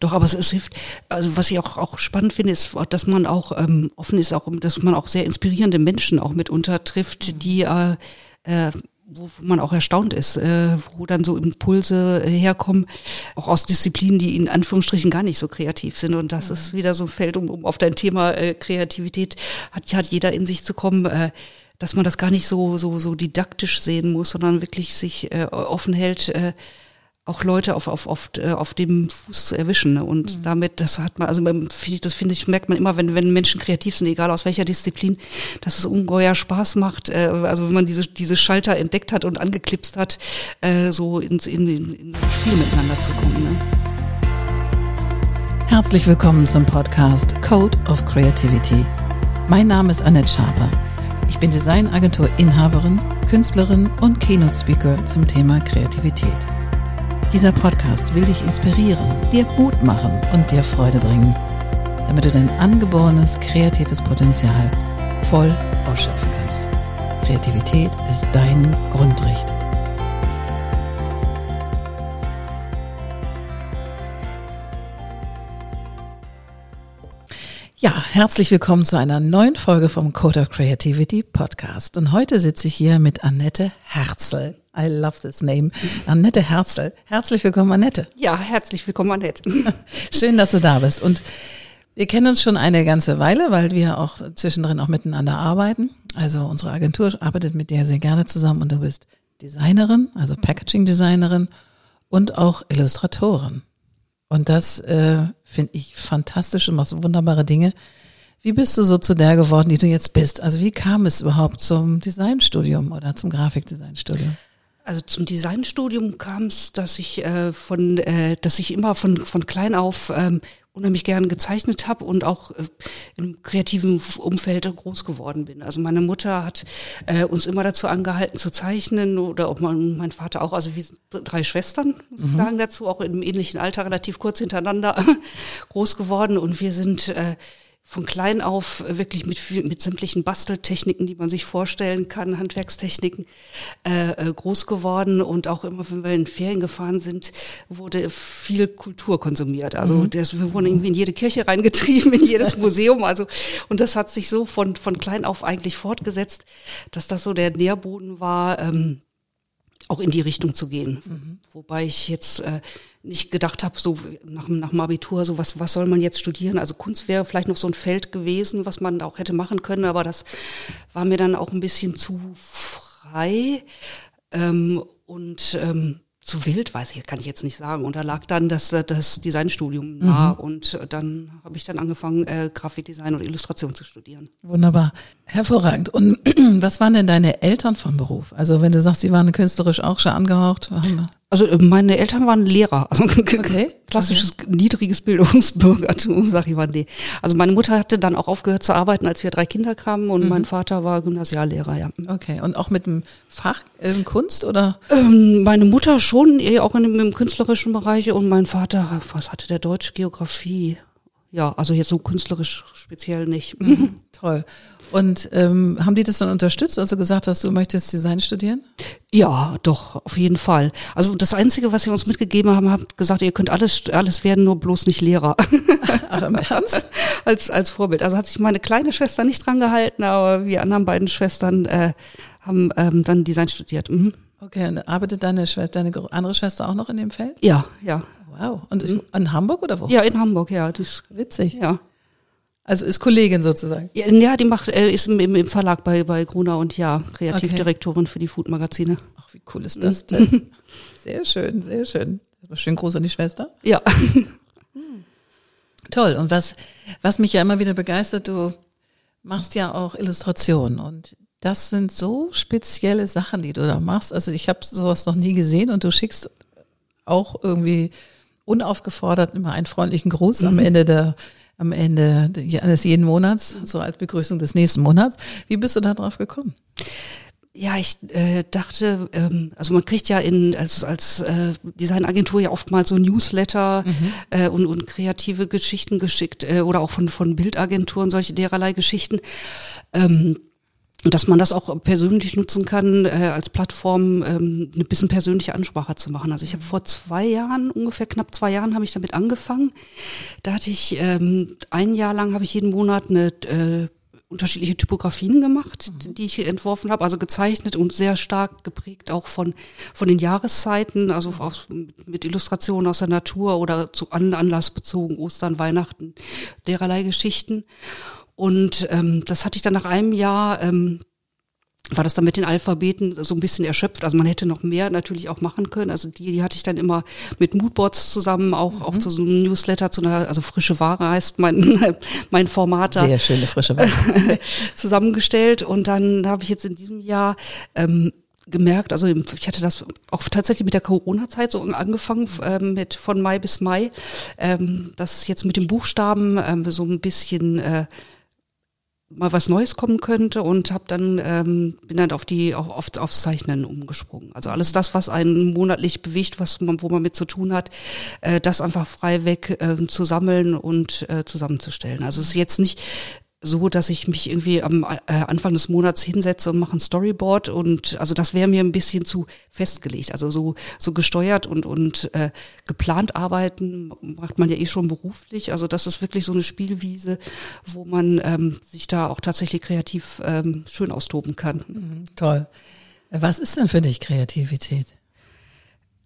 Doch, aber es, es hilft, also was ich auch, auch spannend finde, ist, dass man auch ähm, offen ist, auch, dass man auch sehr inspirierende Menschen auch mitunter trifft, die äh, äh, wo man auch erstaunt ist, äh, wo dann so Impulse äh, herkommen, auch aus Disziplinen, die in Anführungsstrichen gar nicht so kreativ sind. Und das ist wieder so ein Feld, um, um auf dein Thema äh, Kreativität hat, hat jeder in sich zu kommen, äh, dass man das gar nicht so, so, so didaktisch sehen muss, sondern wirklich sich äh, offen hält, äh, auch Leute auf, auf, auf, äh, auf dem Fuß zu erwischen. Ne? Und mhm. damit, das hat man, also das finde ich, merkt man immer, wenn, wenn Menschen kreativ sind, egal aus welcher Disziplin, dass es ungeheuer Spaß macht. Äh, also wenn man diese, diese Schalter entdeckt hat und angeklipst hat, äh, so ins in, in, in Spiel miteinander zu kommen. Ne? Herzlich willkommen zum Podcast Code of Creativity. Mein Name ist Annette Schaper. Ich bin Designagentur-Inhaberin, Künstlerin und Keynote-Speaker zum Thema Kreativität. Dieser Podcast will dich inspirieren, dir Mut machen und dir Freude bringen, damit du dein angeborenes kreatives Potenzial voll ausschöpfen kannst. Kreativität ist dein Grundrecht. Ja, herzlich willkommen zu einer neuen Folge vom Code of Creativity Podcast. Und heute sitze ich hier mit Annette Herzl. I love this name. Annette Herzl. Herzlich willkommen, Annette. Ja, herzlich willkommen, Annette. Schön, dass du da bist. Und wir kennen uns schon eine ganze Weile, weil wir auch zwischendrin auch miteinander arbeiten. Also unsere Agentur arbeitet mit dir sehr gerne zusammen und du bist Designerin, also Packaging-Designerin und auch Illustratorin. Und das äh, finde ich fantastisch und machst wunderbare Dinge. Wie bist du so zu der geworden, die du jetzt bist? Also wie kam es überhaupt zum Designstudium oder zum Grafikdesignstudium? Also zum Designstudium kam es, dass ich äh, von, äh, dass ich immer von von klein auf ähm, unheimlich gern gezeichnet habe und auch äh, im kreativen Umfeld groß geworden bin. Also meine Mutter hat äh, uns immer dazu angehalten zu zeichnen oder ob man, mein Vater auch. Also wir sind drei Schwestern, muss ich mhm. sagen dazu, auch im ähnlichen Alter relativ kurz hintereinander groß geworden und wir sind äh, von klein auf wirklich mit, mit sämtlichen Basteltechniken, die man sich vorstellen kann, Handwerkstechniken, äh, äh, groß geworden. Und auch immer, wenn wir in Ferien gefahren sind, wurde viel Kultur konsumiert. Also mhm. das, wir wurden irgendwie in jede Kirche reingetrieben, in jedes Museum. Also und das hat sich so von, von klein auf eigentlich fortgesetzt, dass das so der Nährboden war. Ähm, auch in die Richtung zu gehen. Mhm. Wobei ich jetzt äh, nicht gedacht habe, so nach, nach dem Abitur, so was, was soll man jetzt studieren? Also Kunst wäre vielleicht noch so ein Feld gewesen, was man auch hätte machen können, aber das war mir dann auch ein bisschen zu frei. Ähm, und ähm, zu wild, weiß ich, kann ich jetzt nicht sagen. Und da lag dann das, das Designstudium nah mhm. und dann habe ich dann angefangen, äh, Grafikdesign und Illustration zu studieren. Wunderbar. Hervorragend. Und was waren denn deine Eltern vom Beruf? Also wenn du sagst, sie waren künstlerisch auch schon angehaucht. Also äh, meine Eltern waren Lehrer. Also okay. klassisches okay. niedriges Bildungsbürgertum, sag ich mal. Nee. Also meine Mutter hatte dann auch aufgehört zu arbeiten, als wir drei Kinder kamen und mhm. mein Vater war Gymnasiallehrer, ja. Okay. Und auch mit dem Fach äh, Kunst oder? Ähm, meine Mutter schon, eh auch in dem, im künstlerischen Bereich und mein Vater, was hatte der Deutsch? Geografie. Ja, also jetzt so künstlerisch speziell nicht. Mhm. Toll. Und ähm, haben die das dann unterstützt, also gesagt hast, du möchtest Design studieren? Ja, doch, auf jeden Fall. Also das Einzige, was sie uns mitgegeben haben, hat gesagt, ihr könnt alles, alles werden, nur bloß nicht Lehrer. Ach, im Ernst? als, als Vorbild. Also hat sich meine kleine Schwester nicht dran gehalten, aber wir anderen beiden Schwestern äh, haben ähm, dann Design studiert. Mhm. Okay, und arbeitet deine Schwester, deine andere Schwester auch noch in dem Feld? Ja, ja. Wow. Und mhm. in Hamburg oder wo? Ja, in Hamburg, ja. Das ist witzig. Ja. Also ist Kollegin sozusagen. Ja, ja die macht, äh, ist im, im Verlag bei, bei Gruner und ja, Kreativdirektorin okay. für die Food-Magazine. Ach, wie cool ist das denn? sehr schön, sehr schön. Schön groß an die Schwester. Ja. Toll. Und was, was mich ja immer wieder begeistert, du machst ja auch Illustrationen und das sind so spezielle Sachen, die du da machst. Also ich habe sowas noch nie gesehen und du schickst auch irgendwie unaufgefordert immer einen freundlichen Gruß am mhm. Ende der am Ende eines jeden Monats, so als Begrüßung des nächsten Monats. Wie bist du da drauf gekommen? Ja, ich äh, dachte, ähm, also man kriegt ja in als als äh, Designagentur ja oftmals so Newsletter mhm. äh, und, und kreative Geschichten geschickt äh, oder auch von von Bildagenturen solche dererlei Geschichten. Ähm, dass man das auch persönlich nutzen kann, äh, als Plattform ähm, eine bisschen persönliche Ansprache zu machen. Also ich habe vor zwei Jahren, ungefähr knapp zwei Jahren, habe ich damit angefangen. Da hatte ich ähm, ein Jahr lang habe ich jeden Monat eine äh, unterschiedliche Typografien gemacht, mhm. die ich entworfen habe, also gezeichnet und sehr stark geprägt auch von von den Jahreszeiten, also aus, mit Illustrationen aus der Natur oder zu Anlass bezogen, Ostern, Weihnachten, dererlei Geschichten. Und ähm, das hatte ich dann nach einem Jahr, ähm, war das dann mit den Alphabeten so ein bisschen erschöpft. Also man hätte noch mehr natürlich auch machen können. Also die, die hatte ich dann immer mit Moodboards zusammen, auch, mhm. auch zu so einem Newsletter, zu einer, also frische Ware heißt mein, mein Format. Sehr schöne frische Ware. zusammengestellt. Und dann habe ich jetzt in diesem Jahr ähm, gemerkt, also ich hatte das auch tatsächlich mit der Corona-Zeit so angefangen, ähm, mit von Mai bis Mai, ähm, dass jetzt mit den Buchstaben ähm, so ein bisschen äh, mal was Neues kommen könnte und habe dann ähm, bin dann auf die auf, auf, aufs Zeichnen umgesprungen. Also alles das, was einen monatlich bewegt, was man, wo man mit zu tun hat, äh, das einfach frei weg äh, zu sammeln und äh, zusammenzustellen. Also es ist jetzt nicht so, dass ich mich irgendwie am äh, Anfang des Monats hinsetze und mache ein Storyboard und also das wäre mir ein bisschen zu festgelegt. Also so so gesteuert und und äh, geplant arbeiten macht man ja eh schon beruflich. Also das ist wirklich so eine Spielwiese, wo man ähm, sich da auch tatsächlich kreativ ähm, schön austoben kann. Mhm, toll. Was ist denn für dich Kreativität?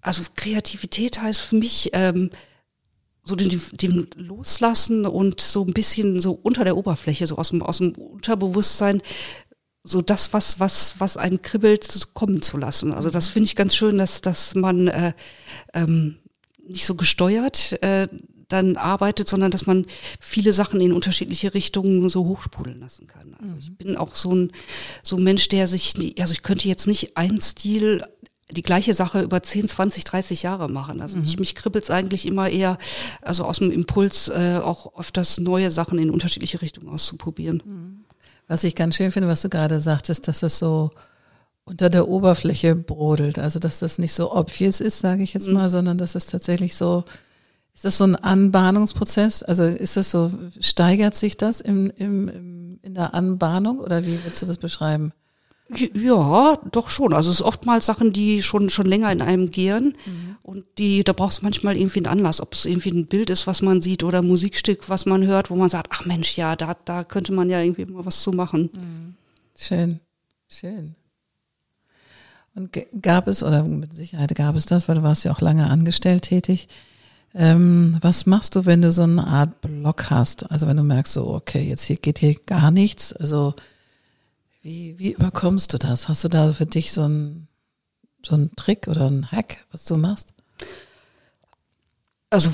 Also Kreativität heißt für mich ähm, so den, den Loslassen und so ein bisschen so unter der Oberfläche, so aus dem, aus dem Unterbewusstsein, so das, was, was, was einen kribbelt, kommen zu lassen. Also das finde ich ganz schön, dass, dass man äh, ähm, nicht so gesteuert äh, dann arbeitet, sondern dass man viele Sachen in unterschiedliche Richtungen so hochsprudeln lassen kann. Also ich mhm. bin auch so ein, so ein Mensch, der sich, also ich könnte jetzt nicht einen Stil die gleiche Sache über 10, 20, 30 Jahre machen. Also mhm. mich, mich kribbelt eigentlich immer eher, also aus dem Impuls äh, auch öfters neue Sachen in unterschiedliche Richtungen auszuprobieren. Mhm. Was ich ganz schön finde, was du gerade sagtest, dass es so unter der Oberfläche brodelt. Also dass das nicht so obvious ist, sage ich jetzt mhm. mal, sondern dass es tatsächlich so, ist das so ein Anbahnungsprozess? Also ist das so, steigert sich das im, im, im, in der Anbahnung oder wie würdest du das beschreiben? Ja, doch schon. Also es ist oftmals Sachen, die schon schon länger in einem gären mhm. und die da brauchst du manchmal irgendwie einen Anlass, ob es irgendwie ein Bild ist, was man sieht oder ein Musikstück, was man hört, wo man sagt, ach Mensch, ja, da da könnte man ja irgendwie mal was zu machen. Mhm. Schön, schön. Und gab es oder mit Sicherheit gab es das, weil du warst ja auch lange angestellt tätig. Ähm, was machst du, wenn du so eine Art Block hast? Also wenn du merkst, so okay, jetzt hier geht hier gar nichts. Also wie, wie überkommst du das? Hast du da für dich so einen so einen Trick oder einen Hack, was du machst? Also,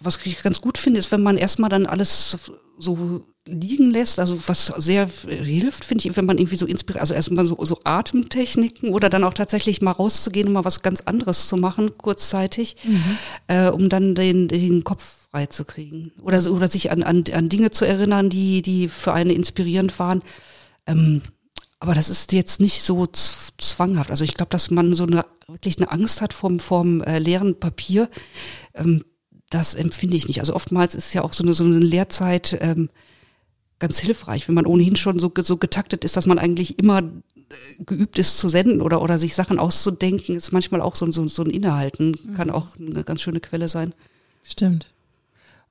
was ich ganz gut finde, ist, wenn man erstmal dann alles so liegen lässt, also was sehr hilft, finde ich, wenn man irgendwie so inspiriert, also erstmal so, so Atemtechniken oder dann auch tatsächlich mal rauszugehen und mal was ganz anderes zu machen, kurzzeitig, mhm. äh, um dann den, den Kopf frei zu kriegen. Oder, so, oder sich an, an, an Dinge zu erinnern, die, die für einen inspirierend waren. Ähm, aber das ist jetzt nicht so zwanghaft. Also ich glaube, dass man so eine wirklich eine Angst hat vom, vom äh, leeren Papier. Ähm, das empfinde ich nicht. Also oftmals ist ja auch so eine, so eine Lehrzeit ähm, ganz hilfreich, wenn man ohnehin schon so, so getaktet ist, dass man eigentlich immer äh, geübt ist zu senden oder, oder sich Sachen auszudenken, ist manchmal auch so, so, so ein Innehalten, kann mhm. auch eine ganz schöne Quelle sein. Stimmt.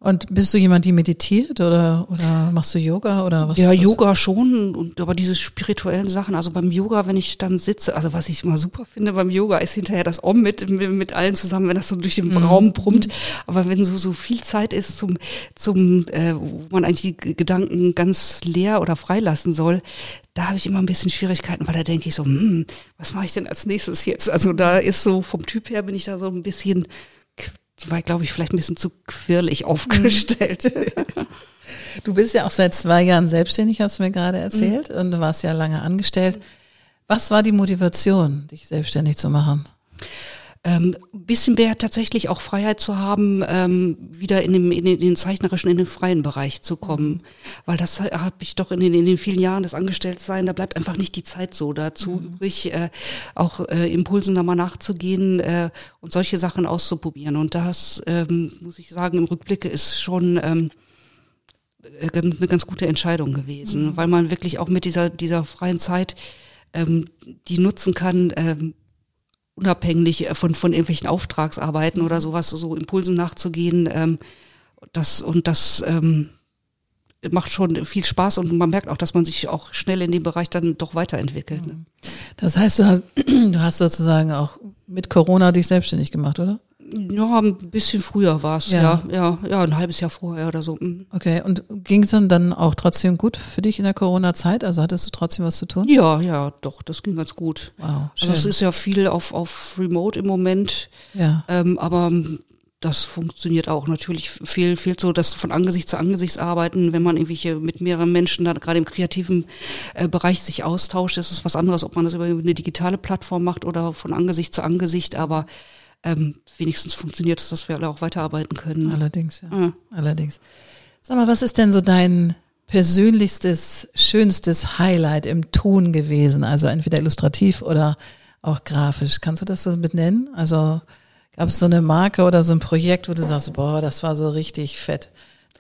Und bist du jemand, die meditiert oder, oder machst du Yoga oder was? Ja, Yoga schon, und, aber diese spirituellen Sachen, also beim Yoga, wenn ich dann sitze, also was ich immer super finde beim Yoga, ist hinterher das Om mit, mit allen zusammen, wenn das so durch den mhm. Raum brummt. Aber wenn so, so viel Zeit ist zum, zum, äh, wo man eigentlich die Gedanken ganz leer oder freilassen soll, da habe ich immer ein bisschen Schwierigkeiten, weil da denke ich so, hm, was mache ich denn als nächstes jetzt? Also da ist so, vom Typ her bin ich da so ein bisschen war, glaube ich, vielleicht ein bisschen zu quirlig aufgestellt. Du bist ja auch seit zwei Jahren selbstständig, hast du mir gerade erzählt, mhm. und du warst ja lange angestellt. Was war die Motivation, dich selbstständig zu machen? Ähm, bisschen mehr tatsächlich auch Freiheit zu haben, ähm, wieder in, dem, in, den, in den zeichnerischen, in den freien Bereich zu kommen. Mhm. Weil das habe ich doch in den, in den vielen Jahren des Angestelltsein, da bleibt einfach nicht die Zeit so dazu mhm. übrig, äh, auch äh, Impulsen da mal nachzugehen äh, und solche Sachen auszuprobieren. Und das, ähm, muss ich sagen, im Rückblicke ist schon ähm, äh, eine ganz gute Entscheidung gewesen, weil man wirklich auch mit dieser, dieser freien Zeit ähm, die nutzen kann, ähm, unabhängig äh, von, von irgendwelchen Auftragsarbeiten oder sowas, so Impulsen nachzugehen. Ähm, das, und das ähm, macht schon viel Spaß und man merkt auch, dass man sich auch schnell in dem Bereich dann doch weiterentwickelt. Ne? Das heißt, du hast, du hast sozusagen auch mit Corona dich selbstständig gemacht, oder? Ja, ein bisschen früher war es, Ja. ja. ja, ja, ein halbes Jahr vorher oder so. mhm. Okay, und ging es dann, dann auch trotzdem gut für dich in der Corona-Zeit? Also hattest du trotzdem was zu tun? Ja, ja, doch, das ging ganz gut. Wow, schön. Also es ist ja viel auf, auf Remote im Moment, ja. ähm, aber das funktioniert auch. Natürlich fehlt, fehlt so das von Angesicht zu Angesicht arbeiten, wenn man irgendwelche mit mehreren Menschen da gerade im kreativen äh, Bereich sich austauscht. Das ist was anderes, ob man das über eine digitale Plattform macht oder von Angesicht zu Angesicht, aber ähm, wenigstens funktioniert es, dass wir alle auch weiterarbeiten können. Allerdings, ja. Ja. Allerdings. Sag mal, was ist denn so dein persönlichstes, schönstes Highlight im Tun gewesen? Also entweder illustrativ oder auch grafisch. Kannst du das so benennen? Also gab es so eine Marke oder so ein Projekt, wo du sagst, boah, das war so richtig fett.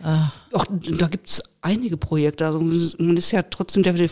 Ah, Ach, da gibt's einige Projekte. Also man ist ja trotzdem der, der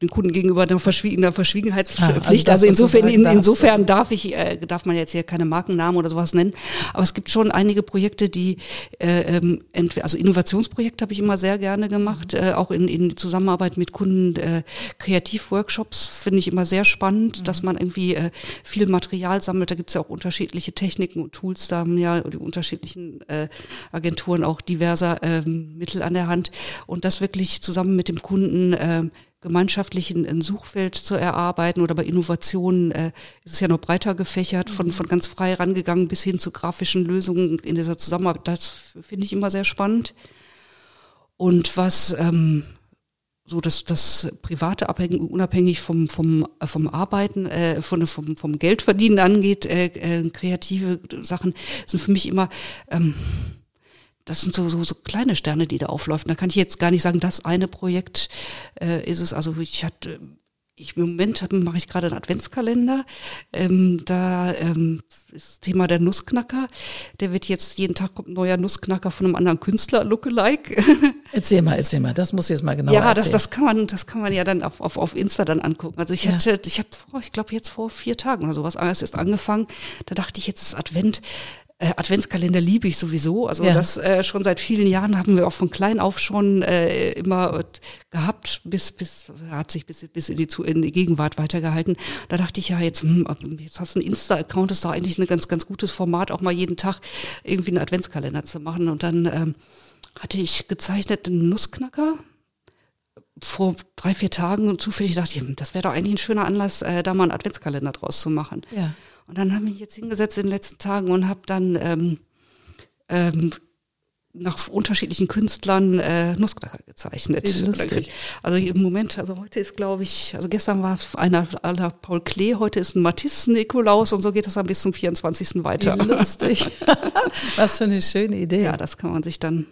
den Kunden gegenüber der, Verschwiegen, der Verschwiegenheitspflicht. Ah, also das, also, du insofern, in, insofern darf ich, äh, darf man jetzt hier keine Markennamen oder sowas nennen. Aber es gibt schon einige Projekte, die, äh, ähm, entweder, also Innovationsprojekte habe ich immer sehr gerne gemacht, äh, auch in, in Zusammenarbeit mit Kunden. Äh, Kreativworkshops finde ich immer sehr spannend, dass man irgendwie äh, viel Material sammelt. Da gibt's ja auch unterschiedliche Techniken und Tools. Da haben ja die unterschiedlichen äh, Agenturen auch diverser ähm, Mittel an der Hand. Und das wirklich zusammen mit dem Kunden ähm, gemeinschaftlich ein, ein Suchfeld zu erarbeiten oder bei Innovationen äh, ist es ja noch breiter gefächert, von, von ganz frei rangegangen bis hin zu grafischen Lösungen in dieser Zusammenarbeit. Das finde ich immer sehr spannend. Und was ähm, so das, das private abhängig, unabhängig vom, vom, äh, vom Arbeiten, äh, von, vom, vom Geldverdienen angeht, äh, äh, kreative Sachen sind für mich immer, ähm, das sind so, so, so kleine Sterne, die da auflaufen. Da kann ich jetzt gar nicht sagen, das eine Projekt äh, ist es. Also ich hatte, ich im Moment mache ich gerade einen Adventskalender. Ähm, da ähm, ist das Thema der Nussknacker. Der wird jetzt jeden Tag kommt ein neuer Nussknacker von einem anderen Künstler, Lookalike. erzähl mal, erzähl mal. Das muss ich jetzt mal genau ja, das, erzählen. das kann man, das kann man ja dann auf, auf, auf Insta dann angucken. Also ich Ja. hatte, ich habe vor, ich glaube jetzt vor vier Tagen oder sowas erst ist angefangen. Da dachte ich, jetzt ist Advent. Äh, Adventskalender liebe ich sowieso. Also Ja. das äh, schon seit vielen Jahren haben wir auch von klein auf schon äh, immer äh, gehabt, bis bis hat sich bis bis in die, Zu- in die Gegenwart weitergehalten. Da dachte ich ja jetzt, hm, jetzt hast du einen Insta-Account, ist doch eigentlich ein ganz ganz gutes Format, auch mal jeden Tag irgendwie einen Adventskalender zu machen. Und dann ähm, hatte ich gezeichnet einen Nussknacker vor drei, vier Tagen und zufällig dachte ich, hm, das wäre doch eigentlich ein schöner Anlass, äh, da mal einen Adventskalender draus zu machen. Ja. Und dann habe ich mich jetzt hingesetzt in den letzten Tagen und habe dann ähm, ähm, nach unterschiedlichen Künstlern äh, Nussknacker gezeichnet. Also im Moment, also heute ist glaube ich, also gestern war einer aller Paul Klee, heute ist ein Matisse Nikolaus und so geht das dann bis zum 24. weiter. Wie lustig. was für eine schöne Idee. Ja, das kann man sich dann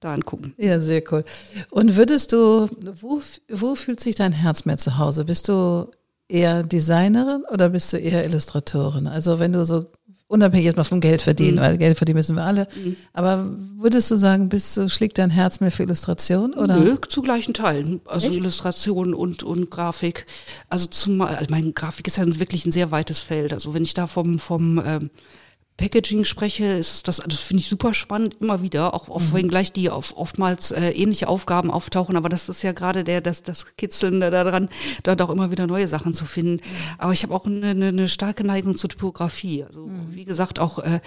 da angucken. Ja, sehr cool. Und würdest du, wo, wo fühlt sich dein Herz mehr zu Hause? Bist du eher Designerin oder bist du eher Illustratorin? Also wenn du so unabhängig jetzt mal vom Geld verdienen, weil Geld verdienen müssen wir alle. Aber würdest du sagen, bist du, schlägt dein Herz mehr für Illustration oder? Nö, zu gleichen Teilen. Also Illustration und, und Grafik. Also zum, also meine Grafik ist ja wirklich ein sehr weites Feld. Also wenn ich da vom, vom ähm, Packaging spreche, ist das, das finde ich super spannend, immer wieder, auch, auch wenn gleich die auf, oftmals äh, ähnliche Aufgaben auftauchen, aber das ist ja gerade der, das, das Kitzeln da daran, da auch immer wieder neue Sachen zu finden. Aber ich habe auch eine, eine, eine starke Neigung zur Typografie. Also wie gesagt, auch äh,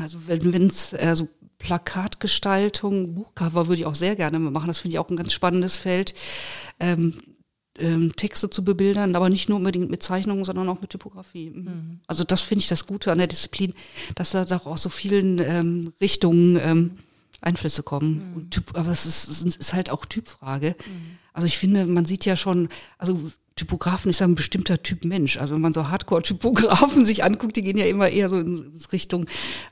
also wenn es äh, so Plakatgestaltung, Buchcover würde ich auch sehr gerne machen. Das finde ich auch ein ganz spannendes Feld. Ähm, ähm, Texte zu bebildern, aber nicht nur unbedingt mit Zeichnungen, sondern auch mit Typografie. Mhm. Also das finde ich das Gute an der Disziplin, dass da doch aus so vielen ähm, Richtungen ähm, Einflüsse kommen. Und typ, aber es ist, es ist halt auch Typfrage. Also ich finde, man sieht ja schon, also Typografen ist ja ein bestimmter Typ Mensch. Also wenn man so Hardcore-Typografen sich anguckt, die gehen ja immer eher so in Richtung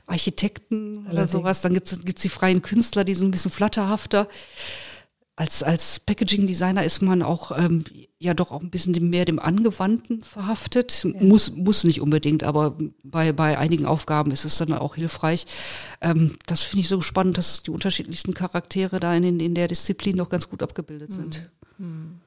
Architekten oder Allerdings. sowas. Dann gibt's gibt's die freien Künstler, die so ein bisschen flatterhafter. Als, als Packaging-Designer ist man auch ähm, ja doch auch ein bisschen mehr dem Angewandten verhaftet. Ja. Muss, muss nicht unbedingt, aber bei, bei einigen Aufgaben ist es dann auch hilfreich. Ähm, das finde ich so spannend, dass die unterschiedlichsten Charaktere da in, in der Disziplin noch ganz gut abgebildet sind. Hm. Hm.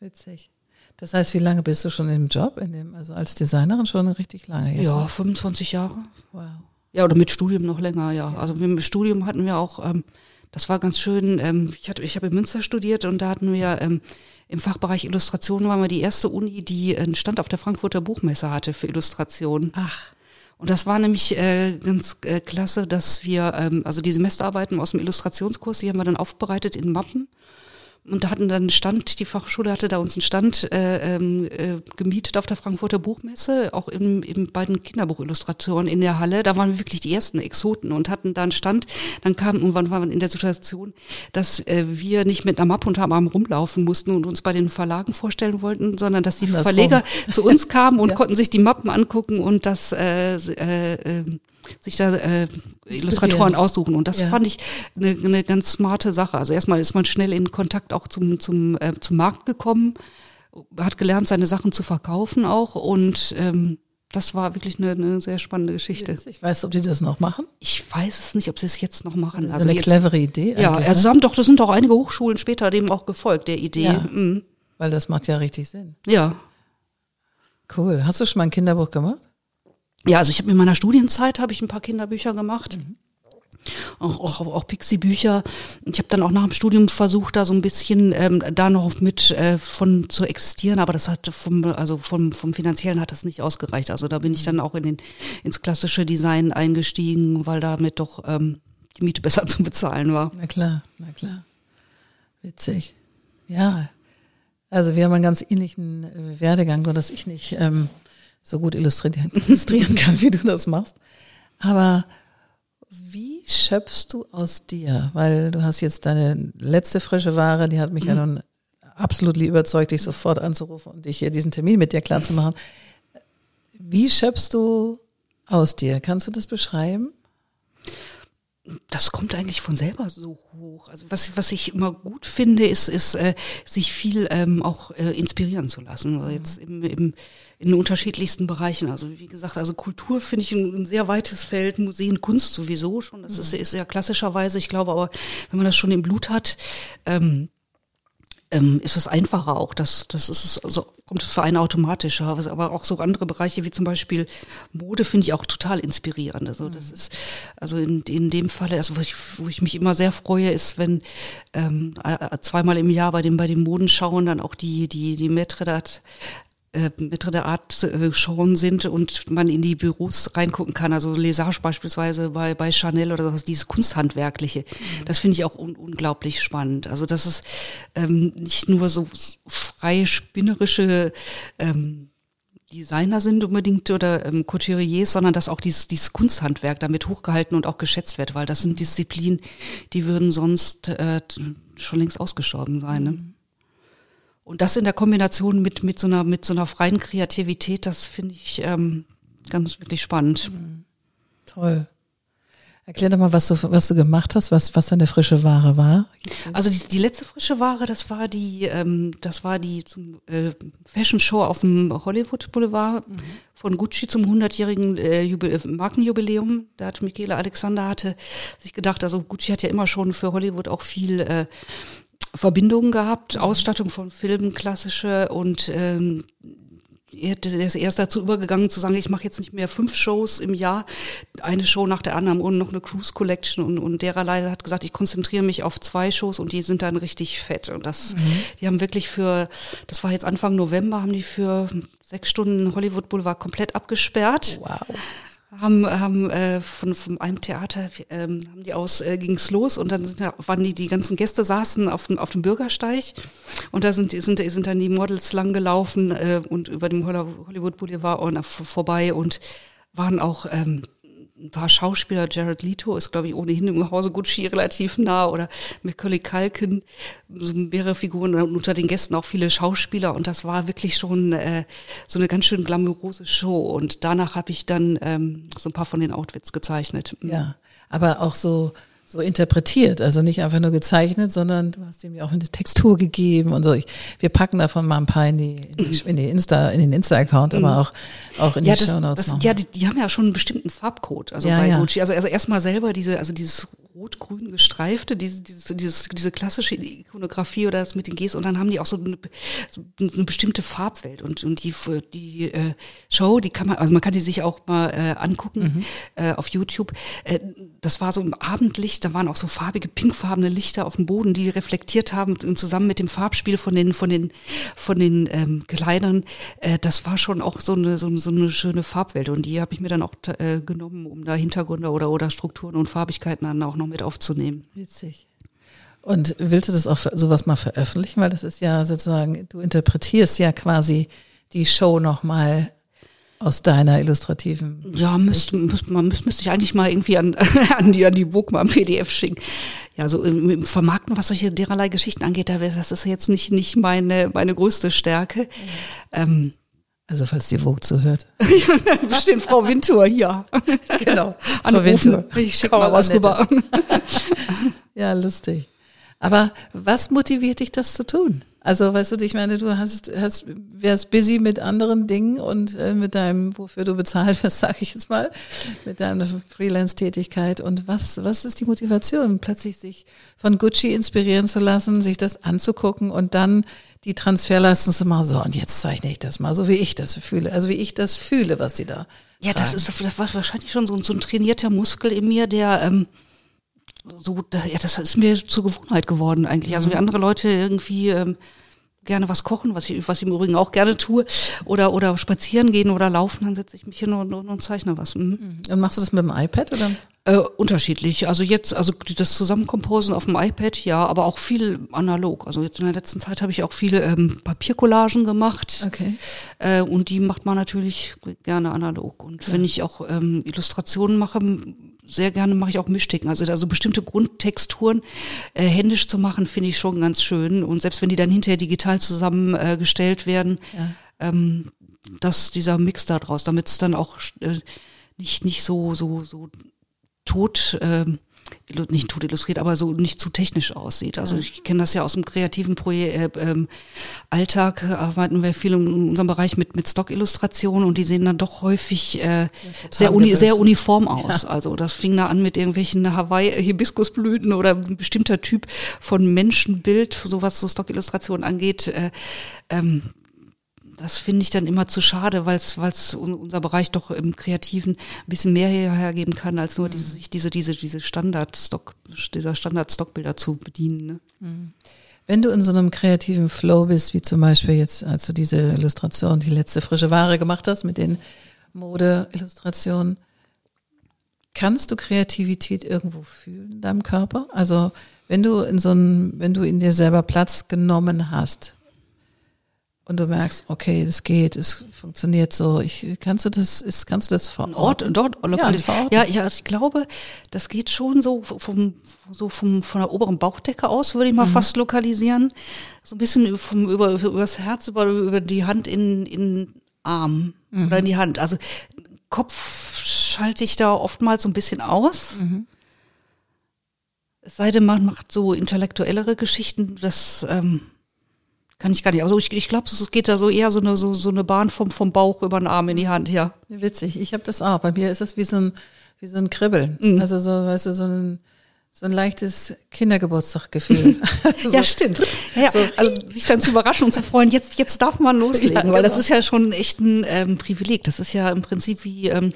Witzig. Das heißt, wie lange bist du schon im Job, in dem, also als Designerin schon richtig lange jetzt? Ja, 25 Jahre. Wow. Ja, oder mit Studium noch länger, ja. ja. Also mit dem Studium hatten wir auch ähm, das war ganz schön. Ähm, ich hatte, ich habe in Münster studiert und da hatten wir ähm, im Fachbereich Illustration waren wir die erste Uni, die einen Stand auf der Frankfurter Buchmesse hatte für Illustration. Ach. Und das war nämlich äh, ganz äh, klasse, dass wir, ähm, also die Semesterarbeiten aus dem Illustrationskurs, die haben wir dann aufbereitet in Mappen und da hatten dann einen Stand, die Fachschule hatte da uns einen Stand äh, ähm, äh, gemietet auf der Frankfurter Buchmesse, auch im, im beiden Kinderbuchillustratoren in der Halle. Da waren wir wirklich die ersten Exoten und hatten da einen Stand. Dann kam irgendwann waren wir in der Situation, dass äh, wir nicht mit einer Mappe unterm Arm rumlaufen mussten und uns bei den Verlagen vorstellen wollten, sondern dass die Andersrum. Verleger zu uns kamen und ja. konnten sich die Mappen angucken und das äh, äh, äh, sich da äh, Illustratoren aussuchen. Und das ja. fand ich eine, eine ganz smarte Sache. Also erstmal ist man schnell in Kontakt auch zum, zum, äh, zum Markt gekommen, hat gelernt, seine Sachen zu verkaufen auch und ähm, das war wirklich eine, eine sehr spannende Geschichte. Ich weiß, ob die das noch machen. Ich weiß es nicht, ob sie es jetzt noch machen. Das ist also eine jetzt, clevere Idee. Ja, also haben doch, das sind doch einige Hochschulen später dem auch gefolgt, der Idee. Ja, mhm. Weil das macht ja richtig Sinn. Ja. Cool. Hast du schon mal ein Kinderbuch gemacht? Ja, also ich habe in meiner Studienzeit habe ich ein paar Kinderbücher gemacht. Mhm. Auch, auch, auch Pixie-Bücher. Ich habe dann auch nach dem Studium versucht, da so ein bisschen ähm, da noch mit äh, von zu existieren, aber das hat vom, also vom, vom Finanziellen hat das nicht ausgereicht. Also da bin ich dann auch in den, ins klassische Design eingestiegen, weil damit doch ähm, die Miete besser zu bezahlen war. Na klar, na klar. Witzig. Ja. Also wir haben einen ganz ähnlichen äh, Werdegang, nur dass ich nicht ähm, so gut illustrieren, illustrieren kann, wie du das machst. Aber wie schöpfst du aus dir? Weil du hast jetzt deine letzte frische Ware, die hat mich mhm. ja nun absolut überzeugt, dich sofort anzurufen und dich hier diesen Termin mit dir klar zu machen. Wie schöpfst du aus dir? Kannst du das beschreiben? Das kommt eigentlich von selber so hoch. Also was, was ich immer gut finde, ist, ist äh, sich viel ähm, auch äh, inspirieren zu lassen. Also jetzt im, im, in unterschiedlichsten Bereichen. Also wie gesagt, also Kultur finde ich ein, ein, sehr weites Feld, Museen, Kunst sowieso schon. Das ist, ist ja klassischerweise. Ich glaube aber, wenn man das schon im Blut hat, ähm, ähm, ist es einfacher auch. Das, das ist also kommt für einen automatischer. Aber auch so andere Bereiche wie zum Beispiel Mode finde ich auch total inspirierend. Also das mhm. ist also in, in dem Falle, also wo ich, wo ich mich immer sehr freue, ist, wenn ähm, zweimal im Jahr bei den bei den Modenschauen dann auch die die die Metre äh, mittlere Art äh, Showen sind und man in die Büros reingucken kann. Also Lesage beispielsweise bei, bei Chanel oder sowas, dieses Kunsthandwerkliche. Mhm. Das finde ich auch un unglaublich spannend. Also das ist ähm, nicht nur so freie spinnerische ähm, Designer sind unbedingt oder ähm, Couturiers, sondern dass auch dieses, dieses Kunsthandwerk damit hochgehalten und auch geschätzt wird, weil das sind Disziplinen, die würden sonst äh, schon längst ausgestorben sein. Ne? Mhm. Und das in der Kombination mit, mit, so, einer, mit so einer freien Kreativität, das finde ich ähm, ganz wirklich spannend. Mhm. Toll. Erklär doch mal, was du, was du gemacht hast, was, was deine frische Ware war. Also die, die letzte frische Ware, das war die, ähm, das war die zum äh, Fashion Show auf dem Hollywood Boulevard mhm. von Gucci zum 100-jährigen äh, Markenjubiläum. Da hat Michele Alexander hatte sich gedacht, also Gucci hat ja immer schon für Hollywood auch viel äh, Verbindungen gehabt, Ausstattung von Filmen, klassische und ähm, er ist erst dazu übergegangen zu sagen, ich mache jetzt nicht mehr fünf Shows im Jahr, eine Show nach der anderen und noch eine Cruise Collection und, und dererlei hat gesagt, ich konzentriere mich auf zwei Shows und die sind dann richtig fett und das, mhm. die haben wirklich für, das war jetzt Anfang November, haben die für sechs Stunden Hollywood Boulevard komplett abgesperrt. Wow haben, haben äh, von, von einem Theater ähm, haben die aus äh, ging's los und dann sind, waren die die ganzen Gäste saßen auf dem auf dem Bürgersteig und da sind sind sind dann die Models lang gelaufen äh, und über dem Hollywood Boulevard und vorbei und waren auch ähm, paar Schauspieler, Jared Leto ist, glaube ich, ohnehin im Hause Gucci relativ nah oder Macaulay Culkin, so mehrere Figuren und unter den Gästen auch viele Schauspieler und das war wirklich schon äh, so eine ganz schön glamouröse Show und danach habe ich dann ähm, so ein paar von den Outfits gezeichnet. Ja, aber auch so so interpretiert, also nicht einfach nur gezeichnet, sondern du hast ihm ja auch eine Textur gegeben und so. Ich, wir packen davon mal ein paar in die, in, die, in die Insta, in den Insta-Account, aber auch, auch in ja, die das, Show Notes. das, ja, die, die haben ja schon einen bestimmten Farbcode, also Ja, bei ja. Gucci. Also, also erstmal selber diese, also dieses rot-grün gestreifte, diese, dieses, dieses, diese klassische Ikonografie oder das mit den Gs und dann haben die auch so eine, so eine bestimmte Farbwelt und, und die, die äh, Show, die kann man, also man kann die sich auch mal äh, angucken äh, auf YouTube. Äh, das war so im Abendlicht, da waren auch so farbige, pinkfarbene Lichter auf dem Boden, die reflektiert haben und zusammen mit dem Farbspiel von den, von den, von den ähm, Kleidern, äh, das war schon auch so eine, so, so eine schöne Farbwelt und die habe ich mir dann auch äh, genommen, um da Hintergründe oder, oder Strukturen und Farbigkeiten dann auch noch mit aufzunehmen. Witzig. Und willst du das auch sowas mal veröffentlichen? Weil das ist ja sozusagen, du interpretierst ja quasi die Show nochmal aus deiner illustrativen. Ja, müsste, müsste, man müsste, müsste ich eigentlich mal irgendwie an, an die, an die Vogue mal ein PDF schicken. Ja, so im, im Vermarkten, was solche dererlei Geschichten angeht, da das ist jetzt nicht, nicht meine, meine größte Stärke. Ähm, Also falls die Vogue zuhört. bestimmt Frau Wintour, ja. Genau. Anrufen. Ich schicke mal was rüber. Ja, lustig. Aber was motiviert dich, das zu tun? Also, weißt du, ich meine, du hast, hast, wärst busy mit anderen Dingen und äh, mit deinem, wofür du bezahlt wirst, sag ich jetzt mal, mit deiner Freelance-Tätigkeit. Und was, was ist die Motivation, plötzlich sich von Gucci inspirieren zu lassen, sich das anzugucken und dann die Transferleistung zu machen? So, und jetzt zeichne ich das mal, so wie ich das fühle, also wie ich das fühle, was sie da. Ja, das ist das war wahrscheinlich schon so, so ein trainierter Muskel in mir, der ähm, so, da- ja, das ist mir zur Gewohnheit geworden eigentlich. Also wie andere Leute irgendwie ähm, gerne was kochen, was ich, was ich im Übrigen auch gerne tue, oder oder spazieren gehen oder laufen, dann setze ich mich hin und, und, und zeichne was. Mhm. Und machst du das mit dem iPad oder? Äh, unterschiedlich. Also jetzt, also das Zusammenkomposen auf dem iPad, ja, aber auch viel analog. Also jetzt in der letzten Zeit habe ich auch viele ähm, Papiercollagen gemacht. Okay. Äh, und die macht man natürlich gerne analog. Und wenn ich auch ähm, Illustrationen mache, sehr gerne mache ich auch Mischticken. Also, also bestimmte Grundtexturen äh, händisch zu machen, finde ich schon ganz schön. Und selbst wenn die dann hinterher digital zusammengestellt äh, gestellt werden, Ja. ähm, dass dieser Mix da draus, damit es dann auch äh, nicht, nicht so, so, so tot, ähm, illu- nicht tot illustriert, aber so nicht zu technisch aussieht. Also ich kenne das ja aus dem kreativen Projekt, äh, ähm, Alltag, äh, arbeiten wir viel in unserem Bereich mit, mit Stock-Illustrationen und die sehen dann doch häufig äh, sehr, uni sehr uniform aus. Also das fing da an mit irgendwelchen Hawaii-Hibiskusblüten oder ein bestimmter Typ von Menschenbild, so was so Stock-Illustrationen angeht. Äh, ähm, das finde ich dann immer zu schade, weil es unser Bereich doch im Kreativen ein bisschen mehr hergeben kann, als nur diese, sich diese, diese, diese Standard-Stock, dieser Standard-Stockbilder zu bedienen. Ne? Wenn du in so einem kreativen Flow bist, wie zum Beispiel jetzt, als du diese Illustration, die letzte frische Ware gemacht hast mit den Mode-Illustrationen, kannst du Kreativität irgendwo fühlen in deinem Körper? Also wenn du in so einem, wenn du in dir selber Platz genommen hast und du merkst, okay, das geht, es funktioniert so, ich, kannst du das, ist, kannst du das Ort, verorten? dort Ja, lokalisieren. verorten. Ja, ja, also ich glaube, das geht schon so vom, so vom, von der oberen Bauchdecke aus, würde ich mal fast lokalisieren. So ein bisschen vom, über, über das Herz, über, über die Hand in, in Arm oder in die Hand. Also Kopf schalte ich da oftmals so ein bisschen aus. Es sei denn, man macht so intellektuellere Geschichten, das ähm, kann ich gar nicht. Also ich, ich glaube, es geht da so eher so eine, so, so eine Bahn vom, vom Bauch über den Arm in die Hand, ja. Witzig, ich habe das auch. Bei mir ist das wie so ein, wie so ein Kribbeln. Mhm. Also so, weißt du, so ein, so ein leichtes Kindergeburtstaggefühl. Also Ja, stimmt. Ja. So- Also sich dann zu überraschen und zu freuen, jetzt, jetzt darf man loslegen, Ja, weil das genau. ist ja schon echt ein ähm, Privileg. Das ist ja im Prinzip wie ähm,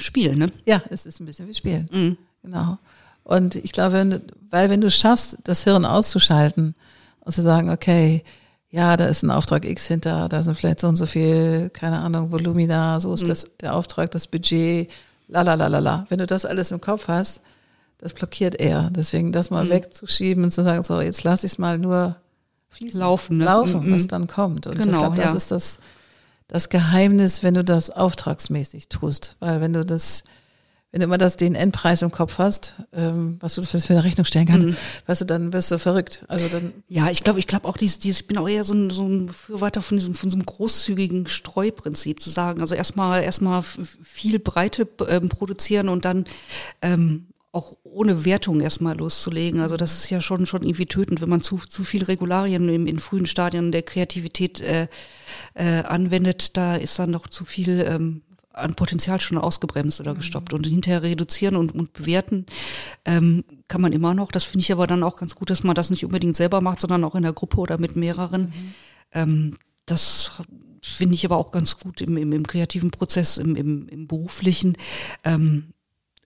Spiel, ne? Ja, es ist ein bisschen wie Spielen. Mhm. Genau. Und ich glaube, weil wenn du schaffst, das Hirn auszuschalten und zu sagen, okay, ja, da ist ein Auftrag X hinter, da sind vielleicht so und so viel, keine Ahnung, Volumina, so ist Mhm. das der Auftrag, das Budget, la la la la la. Wenn du das alles im Kopf hast, das blockiert eher. Deswegen das Mhm. mal wegzuschieben und zu sagen, so, jetzt lass ich es mal nur fließen. Laufen, ne? Laufen, Mhm. was dann kommt. Und ich Genau, glaube, das ja. ist das, das Geheimnis, wenn du das auftragsmäßig tust. Weil wenn du das, wenn du immer das, den Endpreis im Kopf hast, ähm, was du für, für eine Rechnung stellen kannst, Mhm. weißt du, dann wirst du verrückt. Also dann, Ja, ich glaube, ich glaube auch dieses, dieses, ich bin auch eher so ein, so ein Befürworter von diesem, von so einem großzügigen Streuprinzip zu sagen. Also erstmal, erstmal viel Breite ähm, produzieren und dann ähm, auch ohne Wertung erstmal loszulegen. Also das ist ja schon schon irgendwie tötend, wenn man zu, zu viel Regularien im, in frühen Stadien der Kreativität äh, äh, anwendet. Da ist dann noch zu viel ähm, an Potenzial schon ausgebremst oder gestoppt. Und hinterher reduzieren und, und bewerten ähm, kann man immer noch. Das finde ich aber dann auch ganz gut, dass man das nicht unbedingt selber macht, sondern auch in der Gruppe oder mit mehreren. Mhm. Ähm, das finde ich aber auch ganz gut im, im, im kreativen Prozess, im, im, im beruflichen. Ähm,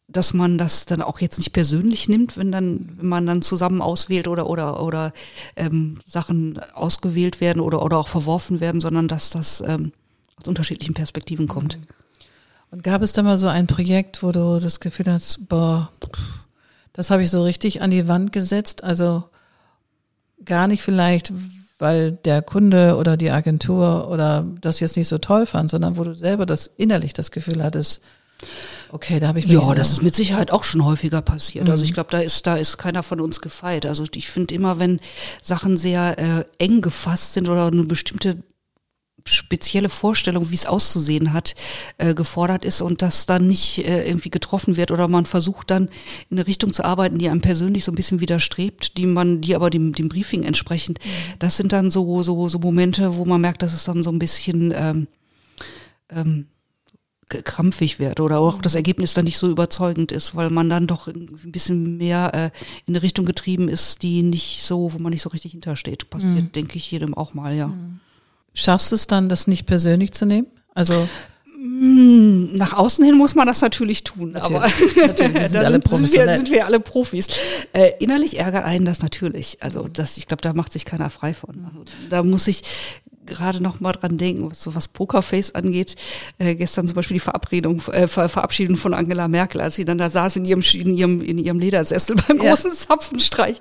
dass man das dann auch jetzt nicht persönlich nimmt, wenn dann, wenn man dann zusammen auswählt oder oder oder ähm, Sachen ausgewählt werden oder oder auch verworfen werden, sondern dass das ähm, aus unterschiedlichen Perspektiven kommt. Und gab es da mal so ein Projekt, wo du das Gefühl hast, boah, das habe ich so richtig an die Wand gesetzt, also gar nicht vielleicht, weil der Kunde oder die Agentur oder das jetzt nicht so toll fand, sondern wo du selber das innerlich das Gefühl hattest, Okay, da habe ich mich Ja, das ist mit Sicherheit auch schon häufiger passiert. Mhm. Also ich glaube, da ist da ist keiner von uns gefeit. Also ich finde immer, wenn Sachen sehr äh, eng gefasst sind oder eine bestimmte spezielle Vorstellung, wie es auszusehen hat, äh, gefordert ist und das dann nicht äh, irgendwie getroffen wird oder man versucht dann in eine Richtung zu arbeiten, die einem persönlich so ein bisschen widerstrebt, die man, die aber dem, dem Briefing entsprechend. Mhm. Das sind dann so so so Momente, wo man merkt, dass es dann so ein bisschen ähm, ähm, krampfig wird oder auch das Ergebnis dann nicht so überzeugend ist, weil man dann doch ein bisschen mehr äh, in eine Richtung getrieben ist, die nicht so, wo man nicht so richtig hintersteht. Passiert, mhm. denke ich, jedem auch mal, ja. Mhm. Schaffst du es dann, das nicht persönlich zu nehmen? Also mm, nach außen hin muss man das natürlich tun, natürlich. aber natürlich, sind, da sind, sind, wir, sind wir alle Profis. Äh, innerlich ärgert einen das natürlich. Also das, ich glaube, da macht sich keiner frei von. Also, da muss ich gerade noch mal dran denken, was so was Pokerface angeht. Äh, gestern zum Beispiel die Verabredung, äh, Ver Verabschiedung von Angela Merkel, als sie dann da saß in ihrem in ihrem in ihrem Ledersessel beim ja. großen Zapfenstreich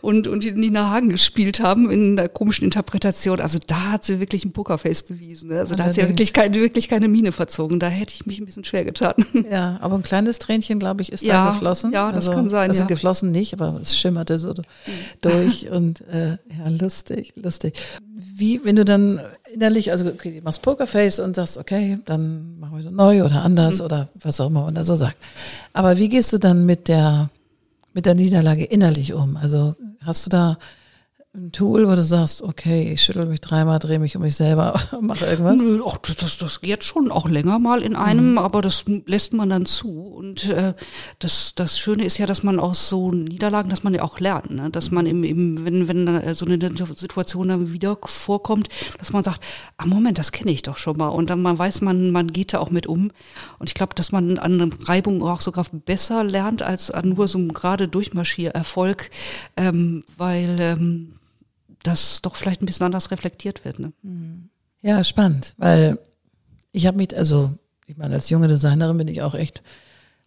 und und die Nina Hagen gespielt haben in einer komischen Interpretation. Also da hat sie wirklich ein Pokerface bewiesen. Ne? Also da hat sie ja wirklich keine wirklich keine Miene verzogen. Da hätte ich mich ein bisschen schwer getan. Ja, aber ein kleines Tränchen, glaube ich, ist ja, da geflossen. Ja, das also, kann sein. Also ja. geflossen nicht, aber es schimmerte so durch und äh, ja, lustig, lustig. Wie, wenn du dann innerlich, also okay, du machst Pokerface und sagst, okay, dann machen wir neu oder anders mhm. oder was auch immer man da so sagt. Aber wie gehst du dann mit der, mit der Niederlage innerlich um? Also hast du da ein Tool, wo du sagst, okay, ich schüttel mich dreimal, drehe mich um mich selber, mache irgendwas? Ach, das, das geht schon auch länger mal in einem, mhm. aber das lässt man dann zu. Und äh, das, das Schöne ist ja, dass man aus so Niederlagen, dass man ja auch lernt, ne? dass man im, im wenn, wenn so eine Situation dann wieder vorkommt, dass man sagt, ah Moment, das kenne ich doch schon mal. Und dann man weiß man, man geht da auch mit um. Und ich glaube, dass man an Reibung auch sogar besser lernt als an nur so einem gerade Durchmarschiererfolg, ähm, weil ähm, das doch vielleicht ein bisschen anders reflektiert wird. Ne? Mhm. Ja, spannend, weil ich habe mich, also ich meine, als junge Designerin bin ich auch echt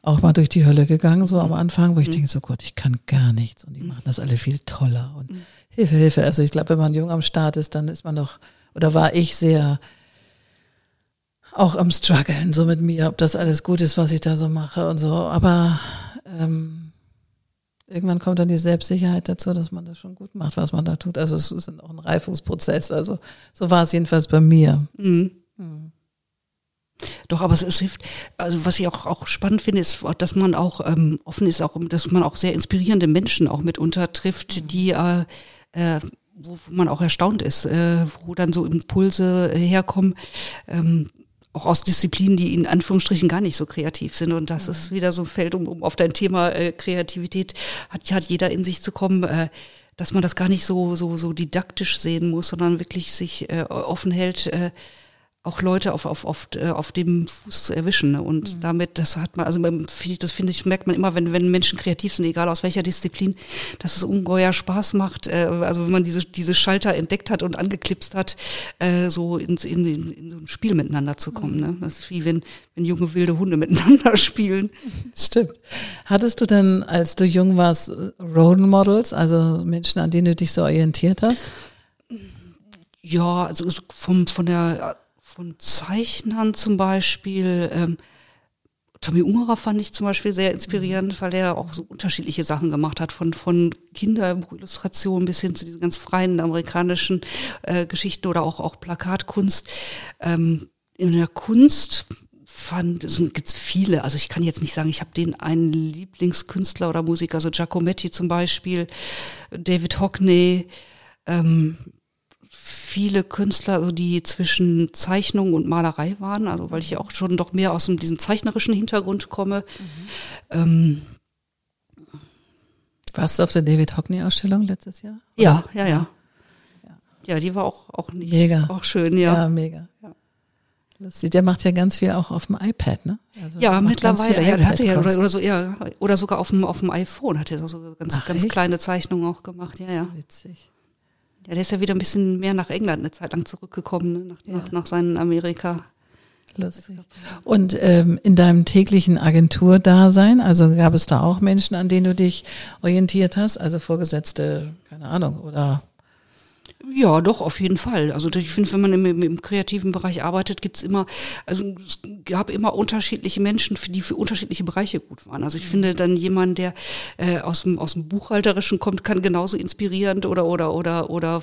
auch mal durch die Hölle gegangen, so am mhm. Anfang, wo ich mhm. denke, so Gott, ich kann gar nichts und die mhm. machen das alle viel toller und mhm. Hilfe, Hilfe. Also ich glaube, wenn man jung am Start ist, dann ist man doch, oder war ich sehr auch am struggeln, so mit mir, ob das alles gut ist, was ich da so mache und so. Aber ähm, irgendwann kommt dann die Selbstsicherheit dazu, dass man das schon gut macht, was man da tut. Also es ist auch ein Reifungsprozess. Also so war es jedenfalls bei mir. Mhm. Mhm. Doch, aber es, es, hilft, also was ich auch, auch spannend finde, ist, dass man auch ähm, offen ist, auch, dass man auch sehr inspirierende Menschen auch mitunter trifft, mhm. die äh, äh, wo man auch erstaunt ist, äh, wo dann so Impulse herkommen. Ähm, auch aus Disziplinen, die in Anführungsstrichen gar nicht so kreativ sind. Und das mhm. ist wieder so ein Feld, um, um auf dein Thema äh, Kreativität hat, hat jeder in sich zu kommen, äh, dass man das gar nicht so, so, so didaktisch sehen muss, sondern wirklich sich äh, offen hält, äh, auch Leute auf, auf, auf, äh, auf dem Fuß zu erwischen. Ne? Und mhm. damit, das hat man, also das finde ich, merkt man immer, wenn, wenn Menschen kreativ sind, egal aus welcher Disziplin, dass es ungeheuer Spaß macht. Äh, also wenn man diese, diese Schalter entdeckt hat und angeklipst hat, äh, so ins, in, in, in so ein Spiel miteinander zu kommen. Ne? Das ist wie wenn, wenn junge wilde Hunde miteinander spielen. Stimmt. Hattest du denn, als du jung warst, Role Models, also Menschen, an denen du dich so orientiert hast? Ja, also vom, von der von Zeichnern zum Beispiel. Ähm, Tommy Ungerer fand ich zum Beispiel sehr inspirierend, weil er auch so unterschiedliche Sachen gemacht hat, von, von Kinderbuchillustrationen bis hin zu diesen ganz freien amerikanischen äh, Geschichten oder auch, auch Plakatkunst. Ähm, in der Kunst fand, es gibt viele, also ich kann jetzt nicht sagen, ich habe den einen Lieblingskünstler oder Musiker, also Giacometti zum Beispiel, David Hockney, ähm, viele Künstler, also die zwischen Zeichnung und Malerei waren, also weil ich ja auch schon doch mehr aus diesem zeichnerischen Hintergrund komme. Mhm. Ähm, Warst du auf der David Hockney-Ausstellung letztes Jahr? Ja, ja, ja, ja. Ja, die war auch, auch nicht mega. auch schön, ja. Ja, mega. Ja. Lustig, der macht ja ganz viel auch auf dem iPad, ne? Also ja, mittlerweile. Ja, der hatte ja oder, oder, so, ja, oder sogar auf dem, auf dem iPhone hat er da so ganz, Ach, ganz kleine Zeichnungen auch gemacht, ja, ja. Witzig. Ja, der ist ja wieder ein bisschen mehr nach England eine Zeit lang zurückgekommen, ne? nach, ja. nach, nach seinen Amerika. Lustig. Und ähm, in deinem täglichen Agenturdasein, also gab es da auch Menschen, an denen du dich orientiert hast, also Vorgesetzte, keine Ahnung, oder ja, doch, auf jeden Fall. Also ich finde, wenn man im, im, kreativen Bereich arbeitet, gibt's immer, also es gab immer unterschiedliche Menschen, die für unterschiedliche Bereiche gut waren. Also ich finde dann jemand, der äh, aus, dem, aus dem Buchhalterischen kommt, kann genauso inspirierend oder oder oder oder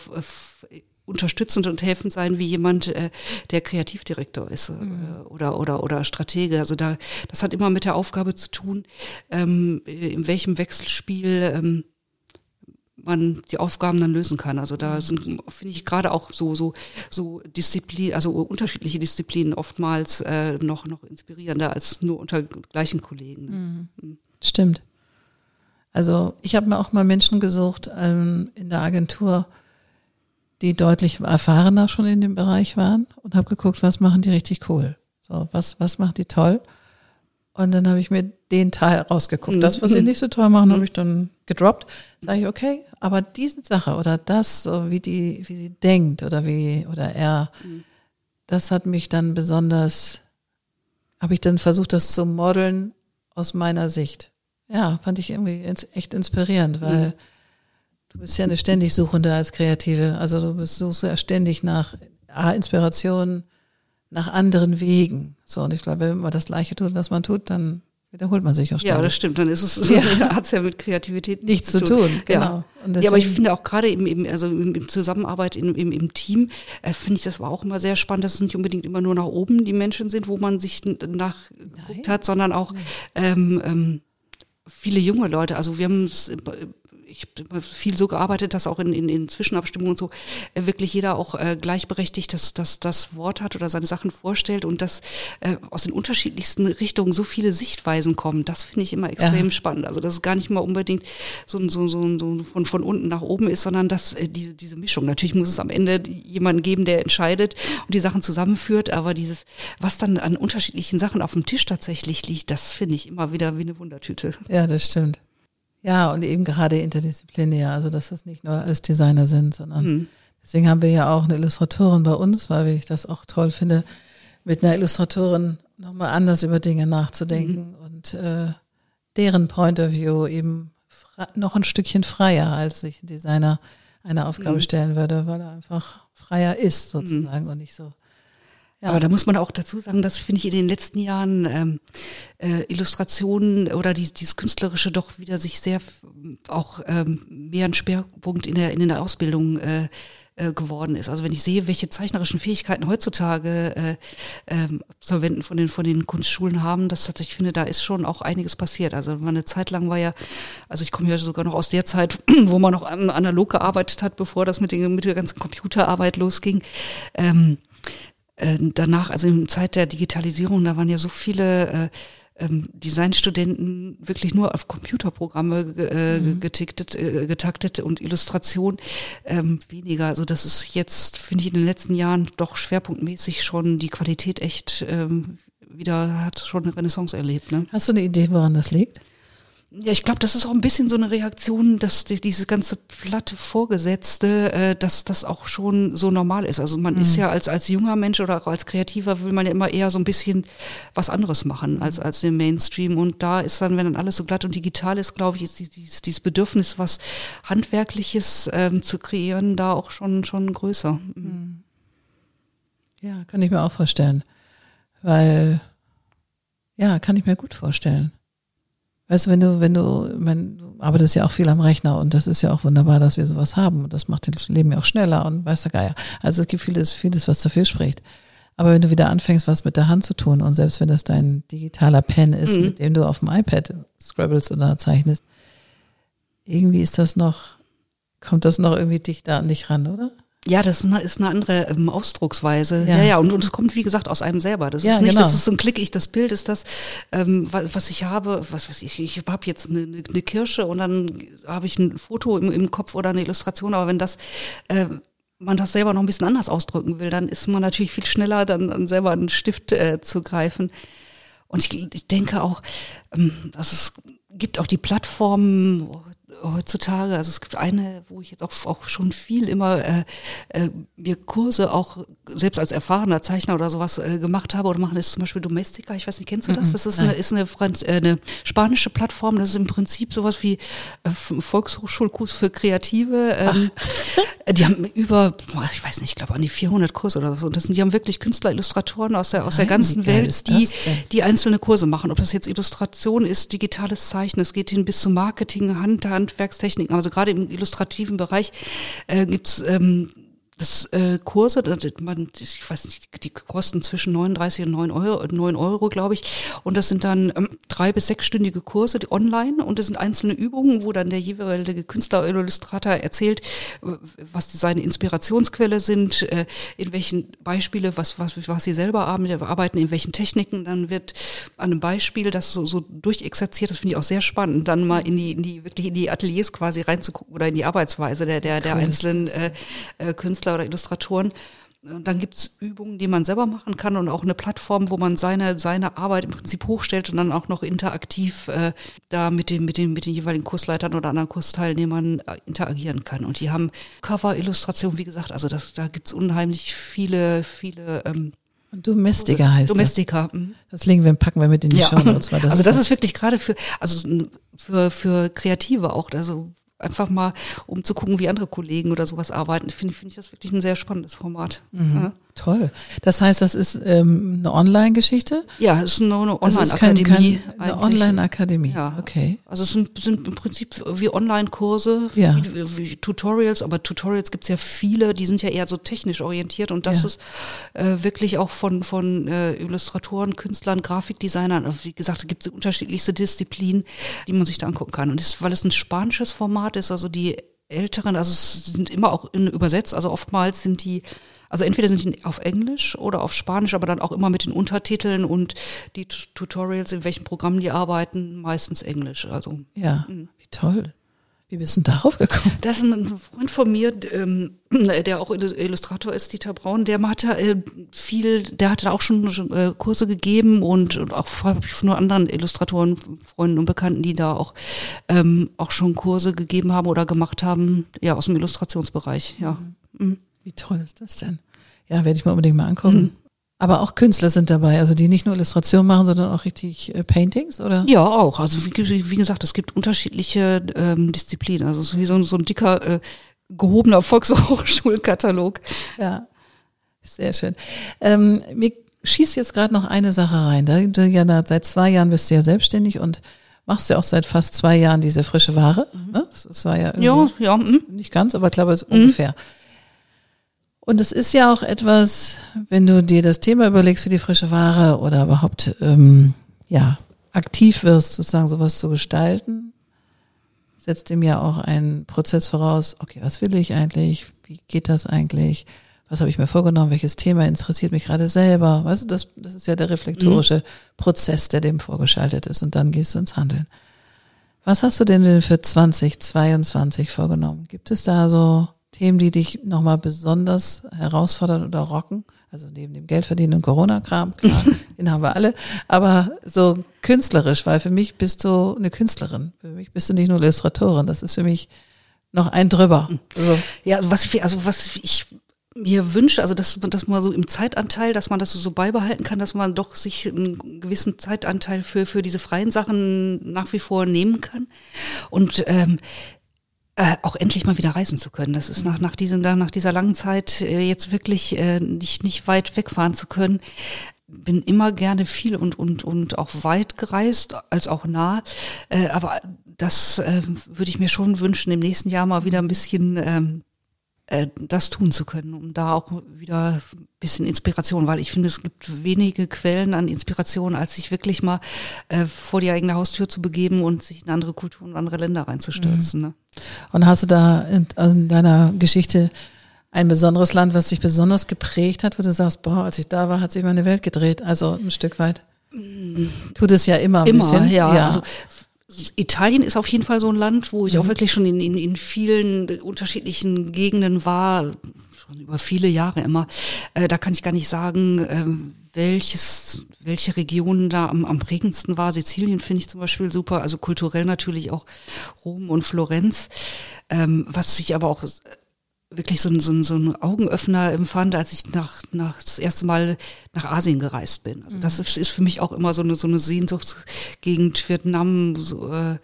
unterstützend und helfend sein wie jemand, äh, der Kreativdirektor ist äh, mhm. oder oder oder Stratege. Also da, das hat immer mit der Aufgabe zu tun, ähm, in welchem Wechselspiel ähm, man die Aufgaben dann lösen kann. Also da sind, finde ich, gerade auch so, so, so Disziplin, also unterschiedliche Disziplinen oftmals äh, noch, noch inspirierender als nur unter gleichen Kollegen. Mhm. mhm. Stimmt. Also ich habe mir auch mal Menschen gesucht ähm, in der Agentur, die deutlich erfahrener schon in dem Bereich waren und habe geguckt, was machen die richtig cool. So, was, was macht die toll? Und dann habe ich mir den Teil rausgeguckt. Mhm. Das, was sie nicht so toll machen, mhm. habe ich dann gedroppt. Sage ich, okay, aber diese Sache oder das, so wie die, wie sie denkt oder wie, oder er, mhm. das hat mich dann besonders, habe ich dann versucht, das zu modeln aus meiner Sicht. Ja, fand ich irgendwie echt inspirierend, weil mhm. du bist ja eine ständig Suchende als Kreative. Also du bist, suchst ja ständig nach A, Inspiration, nach anderen Wegen. So, und ich glaube, wenn man das Gleiche tut, was man tut, dann wiederholt man sich auch ständig. Ja, das stimmt. Dann ist es, ja. hat es ja mit Kreativität nichts zu tun. tun. Genau. Ja. ja, aber ich finde auch gerade im, im, also im, im Zusammenarbeit im, im, im Team, äh, finde ich das war auch immer sehr spannend, dass es nicht unbedingt immer nur nach oben die Menschen sind, wo man sich nachgeguckt hat, sondern auch ähm, ähm, viele junge Leute. Also wir haben es ich habe viel so gearbeitet, dass auch in, in, in Zwischenabstimmungen und so äh, wirklich jeder auch äh, gleichberechtigt das, das, das Wort hat oder seine Sachen vorstellt und dass äh, aus den unterschiedlichsten Richtungen so viele Sichtweisen kommen. Das finde ich immer extrem ja. spannend. Also dass es gar nicht mal unbedingt so, so, so, so von, von unten nach oben ist, sondern dass äh, diese, diese Mischung. Natürlich muss es am Ende jemanden geben, der entscheidet und die Sachen zusammenführt, aber dieses, was dann an unterschiedlichen Sachen auf dem Tisch tatsächlich liegt, das finde ich immer wieder wie eine Wundertüte. Ja, das stimmt. Ja, und eben gerade interdisziplinär, also dass das nicht nur alles Designer sind, sondern mhm. deswegen haben wir ja auch eine Illustratorin bei uns, weil ich das auch toll finde, mit einer Illustratorin nochmal anders über Dinge nachzudenken mhm. und äh, deren Point of View eben noch ein Stückchen freier, als sich ein Designer eine Aufgabe mhm. stellen würde, weil er einfach freier ist sozusagen mhm. und nicht so ja. Aber da muss man auch dazu sagen, dass finde ich in den letzten Jahren ähm, äh, Illustrationen oder die, dieses Künstlerische doch wieder sich sehr auch ähm, mehr ein Schwerpunkt in der in der Ausbildung äh, äh, geworden ist. Also wenn ich sehe, welche zeichnerischen Fähigkeiten heutzutage äh, ähm, Absolventen von den von den Kunstschulen haben, das hat, ich finde, da ist schon auch einiges passiert. Also eine Zeit lang war ja, also ich komme ja sogar noch aus der Zeit, wo man noch analog gearbeitet hat, bevor das mit, den, mit der ganzen Computerarbeit losging. Ähm, äh, danach, also in Zeit der Digitalisierung, da waren ja so viele äh, ähm, Designstudenten wirklich nur auf Computerprogramme äh, mhm. getiktet, äh, getaktet und Illustration ähm, weniger. Also das ist jetzt, finde ich, in den letzten Jahren doch schwerpunktmäßig schon die Qualität echt ähm, wieder, hat schon eine Renaissance erlebt. Ne? Hast du eine Idee, woran das liegt? Ja, ich glaube, das ist auch ein bisschen so eine Reaktion, dass die, diese ganze platte Vorgesetzte, äh, dass das auch schon so normal ist. Also man mhm. ist ja als als junger Mensch oder auch als Kreativer will man ja immer eher so ein bisschen was anderes machen als als den Mainstream. Und da ist dann, wenn dann alles so glatt und digital ist, glaube ich, ist dieses, dieses Bedürfnis, was handwerkliches ähm, zu kreieren, da auch schon schon größer. Mhm. mhm. Ja, kann ich mir auch vorstellen, weil ja, kann ich mir gut vorstellen. Weißt du, wenn du, wenn du, mein, du arbeitest ja auch viel am Rechner und das ist ja auch wunderbar, dass wir sowas haben und das macht das Leben ja auch schneller und weiß der Geier. Also es gibt vieles, vieles, was dafür spricht. Aber wenn du wieder anfängst, was mit der Hand zu tun und selbst wenn das dein digitaler Pen ist, Mhm. mit dem du auf dem iPad scribbles oder zeichnest, irgendwie ist das noch, kommt das noch irgendwie dichter an dich ran, oder? Ja, das ist eine, ist eine andere ähm, Ausdrucksweise. Ja. Ja, ja, und, und es kommt, wie gesagt, aus einem selber. Das Ja, ist nicht, genau. das ist so ein Klick, ich, das Bild ist das, ähm, wa- was ich habe, was weiß ich, ich habe jetzt eine, eine, eine Kirsche und dann habe ich ein Foto im, im Kopf oder eine Illustration, aber wenn das, äh, man das selber noch ein bisschen anders ausdrücken will, dann ist man natürlich viel schneller, dann, dann selber einen Stift äh, zu greifen. Und ich, ich denke auch, ähm, dass es gibt auch die Plattformen heutzutage, also es gibt eine, wo ich jetzt auch, auch schon viel immer äh, äh, mir Kurse auch selbst als erfahrener Zeichner oder sowas äh, gemacht habe oder machen ist zum Beispiel Domestika, ich weiß nicht, kennst du das? Das ist eine, ist eine, Franz äh, eine spanische Plattform, das ist im Prinzip sowas wie äh, Volkshochschulkurs für Kreative. Ähm, die haben über, ich weiß nicht, ich glaube an die 400 Kurse oder so. Und das sind, die haben wirklich Künstler, Illustratoren aus der, aus der Nein, ganzen wie geil Welt, die, die einzelne Kurse machen. Ob das jetzt Illustration ist, digitales Zeichnen, es geht hin bis zum Marketing, Hand, Handwerkstechniken. Also gerade im illustrativen Bereich äh, gibt's ähm, das äh, Kurse, das, man, ich weiß nicht, die kosten zwischen 39 und 9 Euro, 9 Euro glaube ich. Und das sind dann ähm, drei bis sechsstündige Kurse die online und das sind einzelne Übungen, wo dann der jeweilige Künstler oder Illustrator erzählt, äh, was seine Inspirationsquelle sind, äh, in welchen Beispiele, was, was, was sie selber arbeiten, in welchen Techniken. Dann wird an einem Beispiel das so, so durchexerziert, das finde ich auch sehr spannend, dann mal in die, in die, wirklich in die Ateliers quasi reinzugucken oder in die Arbeitsweise der, der, der Cool einzelnen äh, äh, Künstler oder Illustratoren. Und dann gibt's Übungen, die man selber machen kann und auch eine Plattform, wo man seine, seine Arbeit im Prinzip hochstellt und dann auch noch interaktiv äh, da mit den, mit, den, mit den jeweiligen Kursleitern oder anderen Kursteilnehmern äh, interagieren kann. Und die haben Cover-Illustrationen, wie gesagt, also das, da gibt's unheimlich viele, viele ähm, Und Domestika heißt Domestika. mhm. das. Das legen wir, packen wir mit in die Show Notes. Das also das ist ist wirklich gerade für, also für, für Kreative auch, also einfach mal, um zu gucken, wie andere Kollegen oder sowas arbeiten, finde finde ich das wirklich ein sehr spannendes Format. Ja. Toll. Das heißt, das ist ähm, eine Online-Geschichte? Ja, es ist eine Also es Online-Akademie. eine. Online-Akademie. Ja. Okay. Also es sind, sind im Prinzip wie Online-Kurse, Ja. wie, wie Tutorials, aber Tutorials gibt's ja viele, die sind ja eher so technisch orientiert und das Ja. ist äh, wirklich auch von, von äh, Illustratoren, Künstlern, Grafikdesignern, also wie gesagt, es gibt unterschiedlichste Disziplinen, die man sich da angucken kann. Und das, weil es ein spanisches Format ist, also die Älteren, also es sind immer auch in, übersetzt, also oftmals sind die also entweder sind die auf Englisch oder auf Spanisch, aber dann auch immer mit den Untertiteln und die Tutorials, in welchen Programmen die arbeiten, meistens Englisch. Also Ja. Wie toll. Wie bist du denn darauf gekommen? das ist ein Freund von mir, ähm, der auch Illus- Illustrator ist, Dieter Braun, der hat da, äh, viel, der hat da auch schon äh, Kurse gegeben und, und auch von nur anderen Illustratoren, Freunden und Bekannten, die da auch, ähm, auch schon Kurse gegeben haben oder gemacht haben, ja, aus dem Illustrationsbereich, ja. Mhm. Wie toll ist das denn? Ja, werde ich mir unbedingt mal angucken. Aber auch Künstler sind dabei, also die nicht nur Illustration machen, sondern auch richtig äh, Paintings, oder? Ja, auch. Also wie, wie gesagt, es gibt unterschiedliche ähm, Disziplinen. Also es ist wie so, ein- so ein dicker, äh, gehobener Volkshochschulkatalog. Ja, sehr schön. Ähm, mir schießt jetzt gerade noch eine Sache rein. Da du ja na- seit zwei Jahren bist du ja selbstständig und machst ja auch seit fast zwei Jahren diese frische Ware. Ne? Das, das war ja, Ja, irgendwie ja. hm. nicht ganz, aber ich glaube, es ist ungefähr. Und es ist ja auch etwas, wenn du dir das Thema überlegst für die frische Ware oder überhaupt ähm, ja aktiv wirst, sozusagen sowas zu gestalten, setzt dem ja auch ein Prozess voraus. Okay, was will ich eigentlich? Wie geht das eigentlich? Was habe ich mir vorgenommen? Welches Thema interessiert mich gerade selber? Weißt du, das, das ist ja der reflektorische Prozess, der dem vorgeschaltet ist. Und dann gehst du ins Handeln. Was hast du denn denn für 2022 vorgenommen? Gibt es da so Themen, die dich nochmal besonders herausfordern oder rocken? Also neben dem Geldverdienen und Corona-Kram, klar, den haben wir alle. Aber so künstlerisch, weil für mich bist du eine Künstlerin. Für mich bist du nicht nur Illustratorin. Das ist für mich noch ein drüber. Also, Ja, was ich, also was ich mir wünsche, also dass, man so im Zeitanteil, dass man das so beibehalten kann, dass man doch sich einen gewissen Zeitanteil für, für diese freien Sachen nach wie vor nehmen kann. Und ähm, äh, auch endlich mal wieder reisen zu können. Das ist nach, nach, diesem, nach dieser langen Zeit äh, jetzt wirklich äh, nicht, nicht weit wegfahren zu können. Bin immer gerne viel und, und, und auch weit gereist, als auch nah. Äh, aber das äh, würde ich mir schon wünschen, im nächsten Jahr mal wieder ein bisschen ähm, äh, das tun zu können, um da auch wieder ein bisschen Inspiration, weil ich finde, es gibt wenige Quellen an Inspiration, als sich wirklich mal äh, vor die eigene Haustür zu begeben und sich in andere Kulturen, andere Länder reinzustürzen. Mhm. Ne? Und hast du da in, in deiner Geschichte ein besonderes Land, was dich besonders geprägt hat, wo du sagst, boah, als ich da war, hat sich meine Welt gedreht, also ein Stück weit? Tut es ja immer. Ein immer, bisschen. ja. ja. Also, Italien ist auf jeden Fall so ein Land, wo ich mhm. auch wirklich schon in, in, in vielen unterschiedlichen Gegenden war, schon über viele Jahre immer. Äh, da kann ich gar nicht sagen, äh, welches, welche Region da am, am prägendsten war. Sizilien finde ich zum Beispiel super, also kulturell natürlich auch Rom und Florenz. Ähm, was sich aber auch wirklich so ein, so ein, so ein Augenöffner empfand, als ich nach, nach das erste Mal nach Asien gereist bin. Also das mhm. ist, ist für mich auch immer so eine, so eine Sehnsuchtsgegend, Vietnam, so, äh,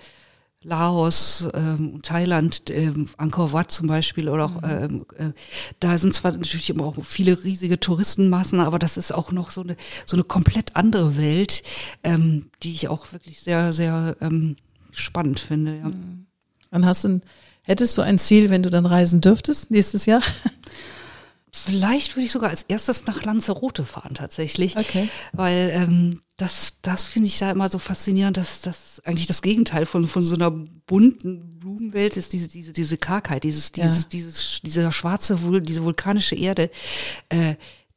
Laos, ähm, Thailand, ähm, Angkor Wat zum Beispiel oder auch, mhm. ähm, äh, da sind zwar natürlich immer auch viele riesige Touristenmassen, aber das ist auch noch so eine, so eine komplett andere Welt, ähm, die ich auch wirklich sehr, sehr ähm, spannend finde. Ja. Mhm. Dann hast du ein Hättest du ein Ziel, wenn du dann reisen dürftest nächstes Jahr? Vielleicht würde ich sogar als erstes nach Lanzarote fahren tatsächlich. Okay. Weil ähm, das, das finde ich da immer so faszinierend, dass das eigentlich das Gegenteil von, von so einer bunten Blumenwelt ist, diese, diese, diese Kargheit, dieses, dieses, ja. dieses, dieser schwarze, diese vulkanische Erde. Äh,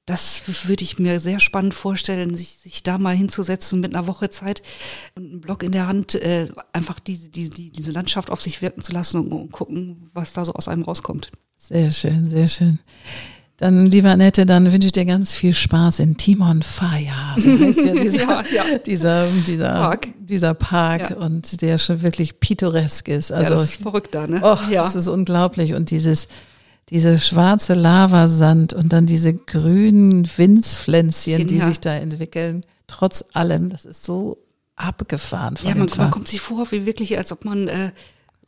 das würde ich mir sehr spannend vorstellen, sich, sich da mal hinzusetzen mit einer Woche Zeit und einen Block in der Hand, äh, einfach diese, die, die, diese Landschaft auf sich wirken zu lassen und, und gucken, was da so aus einem rauskommt. Sehr schön, sehr schön. Dann, lieber Annette, dann wünsche ich dir ganz viel Spaß in Timon Faya. So heißt ja dieser, ja, ja. dieser, dieser Park, dieser Park ja. und der schon wirklich pittoresk ist. Also, ja, das ist verrückt da, ne? Oh, ja. das ist unglaublich. Und dieses, diese schwarze Lavasand und dann diese grünen Winzpflänzchen, die sich da entwickeln, trotz allem, das ist so abgefahren. Von ja, man, man kommt sich vor, wie wirklich, als ob man äh,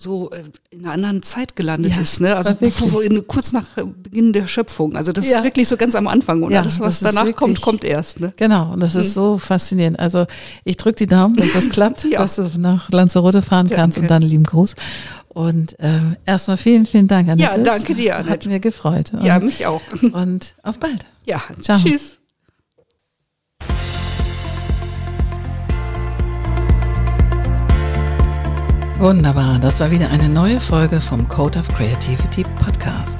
so äh, in einer anderen Zeit gelandet ja, ist, ne? Also bevor, kurz nach Beginn der Schöpfung. Also das ja. ist wirklich so ganz am Anfang und ja, alles, was danach wirklich, kommt, kommt erst. Ne? Genau, und das ist mhm. so faszinierend. Also ich drücke die Daumen, dass das klappt, dass du nach Lanzarote fahren kannst und dann lieben Gruß. Und äh, erstmal vielen, vielen Dank, Annette. Ja, danke dir, Annette. Hat mir gefreut. Und, ja, mich auch. Und auf bald. Ja, Ciao. tschüss. Wunderbar, das war wieder eine neue Folge vom Code of Creativity Podcast.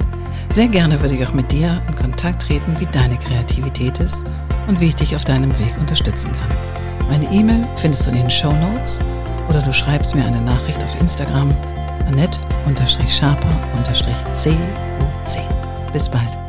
Sehr gerne würde ich auch mit dir in Kontakt treten, wie deine Kreativität ist und wie ich dich auf deinem Weg unterstützen kann. Meine E-Mail findest du in den Show Notes oder du schreibst mir eine Nachricht auf Instagram Annette-Sharper-COC. Bis bald.